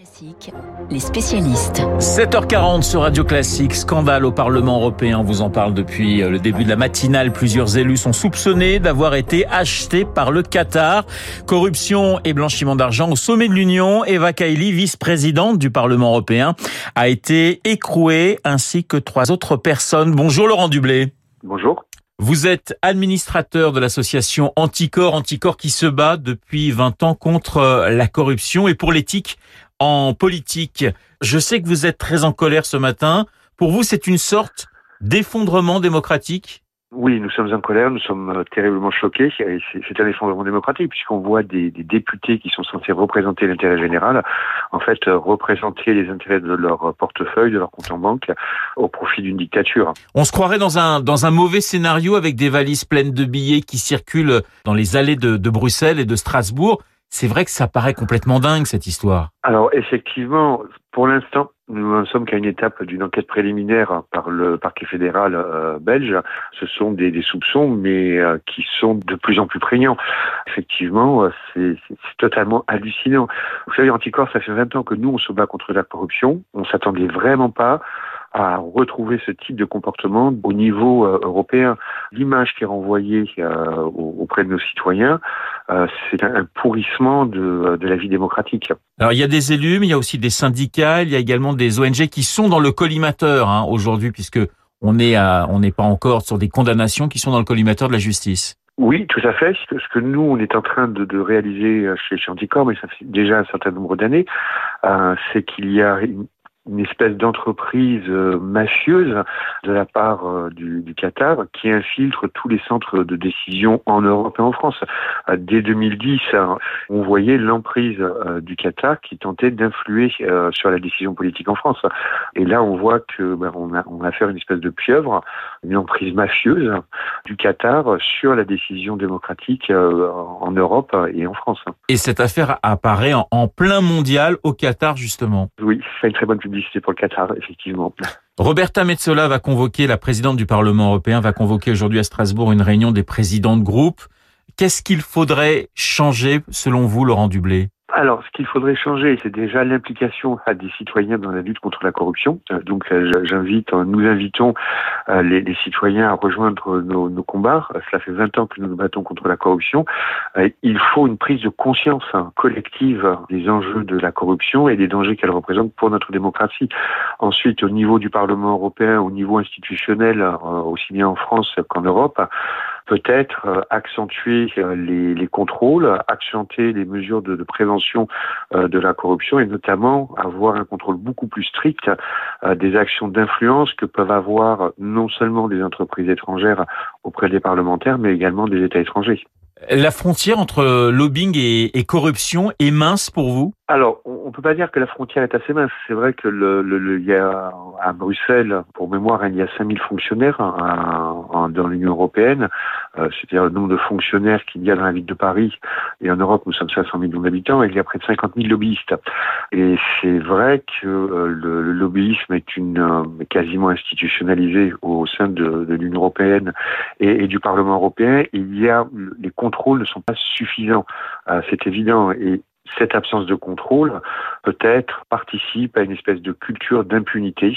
Classique, les spécialistes. 7h40 sur Radio Classique, scandale au Parlement européen. On vous en parle depuis euh, le début de la matinale. Plusieurs élus sont soupçonnés d'avoir été achetés par le Qatar. Corruption et blanchiment d'argent au sommet de l'Union. Eva Kaili, vice-présidente du Parlement européen, a été écrouée ainsi que trois autres personnes. Bonjour Laurent Dublé. Bonjour. Vous êtes administrateur de l'association Anticor, Anticor qui se bat depuis 20 ans contre euh, la corruption et pour l'éthique en politique. Je sais que vous êtes très en colère ce matin. Pour vous, c'est une sorte d'effondrement démocratique? Oui, nous sommes en colère, nous sommes euh, terriblement choqués. C'est un effondrement démocratique puisqu'on voit des, des, députés qui sont censés représenter l'intérêt général, en fait, euh, représenter les intérêts de leur portefeuille, de leur compte en banque, au profit d'une dictature. On se croirait dans un dans un mauvais scénario avec des valises pleines de billets qui circulent dans les allées de, de Bruxelles et de Strasbourg. C'est vrai que ça paraît complètement dingue cette histoire. Alors effectivement, pour l'instant, nous ne sommes qu'à une étape d'une enquête préliminaire par le parquet fédéral euh, belge. Ce sont des, des soupçons, mais euh, qui sont de plus en plus prégnants. Effectivement, euh, c'est totalement hallucinant. Vous savez, Anticorps, ça fait 20 ans que nous, on se bat contre la corruption. On s'attendait vraiment pas à retrouver ce type de comportement au niveau euh, européen. L'image qui est renvoyée euh, auprès de nos citoyens, euh, c'est un pourrissement de, de, la vie démocratique. Alors il y a des élus, mais il y a aussi des syndicats, il y a également des ONG qui sont dans le collimateur hein, aujourd'hui, puisque on est à, on n'est pas encore sur des condamnations qui sont dans le collimateur de la justice. Oui, tout à fait. Ce que nous, on est en train de, de réaliser chez, chez Anticor, mais ça fait déjà un certain nombre d'années, euh, c'est qu'il y a une, une espèce d'entreprise euh, mafieuse de la part euh, du, du, Qatar qui infiltre tous les centres de décision en Europe et en France. Euh, dès 2010, on voyait l'emprise du Qatar qui tentait d'influer sur la décision politique en France. Et là, on voit que ben, on, a, on a affaire à une espèce de pieuvre, une emprise mafieuse du Qatar sur la décision démocratique en Europe et en France. Et cette affaire apparaît en, en plein mondial au Qatar justement. Oui, c'est une très bonne publicité pour le Qatar, effectivement. Roberta Metsola va convoquer, la présidente du Parlement européen, va convoquer aujourd'hui à Strasbourg une réunion des présidents de groupe. Qu'est-ce qu'il faudrait changer, selon vous, Laurent Dublé? Alors, ce qu'il faudrait changer, c'est déjà l'implication des citoyens dans la lutte contre la corruption. Euh, donc, euh, j'invite, euh, nous invitons les, citoyens à rejoindre nos, nos, combats. Cela fait 20 ans que nous nous battons contre la corruption. Il faut une prise de conscience hein, collective des enjeux de la corruption et des dangers qu'elle représente pour notre démocratie. Ensuite, au niveau du Parlement européen, au niveau institutionnel, aussi bien en France qu'en Europe, peut-être euh, accentuer euh, les, les, contrôles, accentuer les mesures de, prévention euh, de la corruption et notamment avoir un contrôle beaucoup plus strict des actions d'influence que peuvent avoir non seulement des entreprises étrangères auprès des parlementaires, mais également des États étrangers. La frontière entre lobbying et corruption est mince pour vous? Alors, on ne peut pas dire que la frontière est assez mince. C'est vrai que le, le, il y a à Bruxelles, pour mémoire, il y a 5000 fonctionnaires hein, dans l'Union européenne, euh, c'est-à-dire le nombre de fonctionnaires qu'il y a dans la ville de Paris. Et en Europe, nous sommes 500 millions d'habitants, et il y a près de 50 000 lobbyistes. Et c'est vrai que euh, le, le, lobbyisme est une euh, quasiment institutionnalisé au sein de, l'Union européenne et, et, du Parlement européen. Il y a les contrôles ne sont pas suffisants, c'est évident. Et cette absence de contrôle peut-être participe à une espèce de culture d'impunité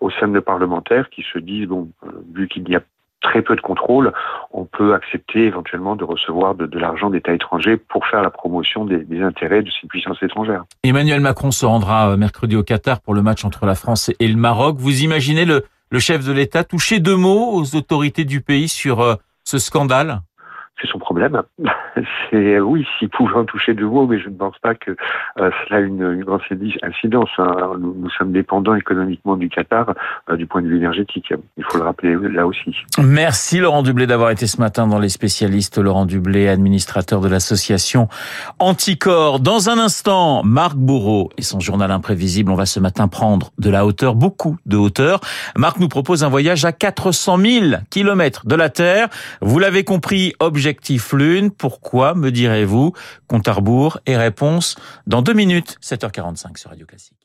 au sein de parlementaires qui se disent bon euh, vu qu'il y a très peu de contrôle, on peut accepter éventuellement de recevoir de, l'argent d'États étrangers pour faire la promotion des, intérêts de ces puissances étrangères. Emmanuel Macron se rendra euh, mercredi au Qatar pour le match entre la France et le Maroc. Vous imaginez le, le chef de l'État toucher deux mots aux autorités du pays sur euh, ce scandale? C'est son problème. C'est oui, s'il pouvait en toucher de mots, mais je ne pense pas que euh, cela a une, une grande incidence. Hein. Nous, sommes dépendants économiquement du Qatar euh, du point de vue énergétique. Il faut le rappeler là aussi. Merci Laurent Dublé d'avoir été ce matin dans les spécialistes. Laurent Dublé, administrateur de l'association Anticor. Dans un instant, Marc Bourreau et son journal imprévisible. On va ce matin prendre de la hauteur, beaucoup de hauteur. Marc nous propose un voyage à 400 000 kilomètres de la Terre. Vous l'avez compris, objet Objectif Lune. Pourquoi, me direz-vous Compte à rebours et réponse dans deux minutes, 7h45 sur Radio Classique.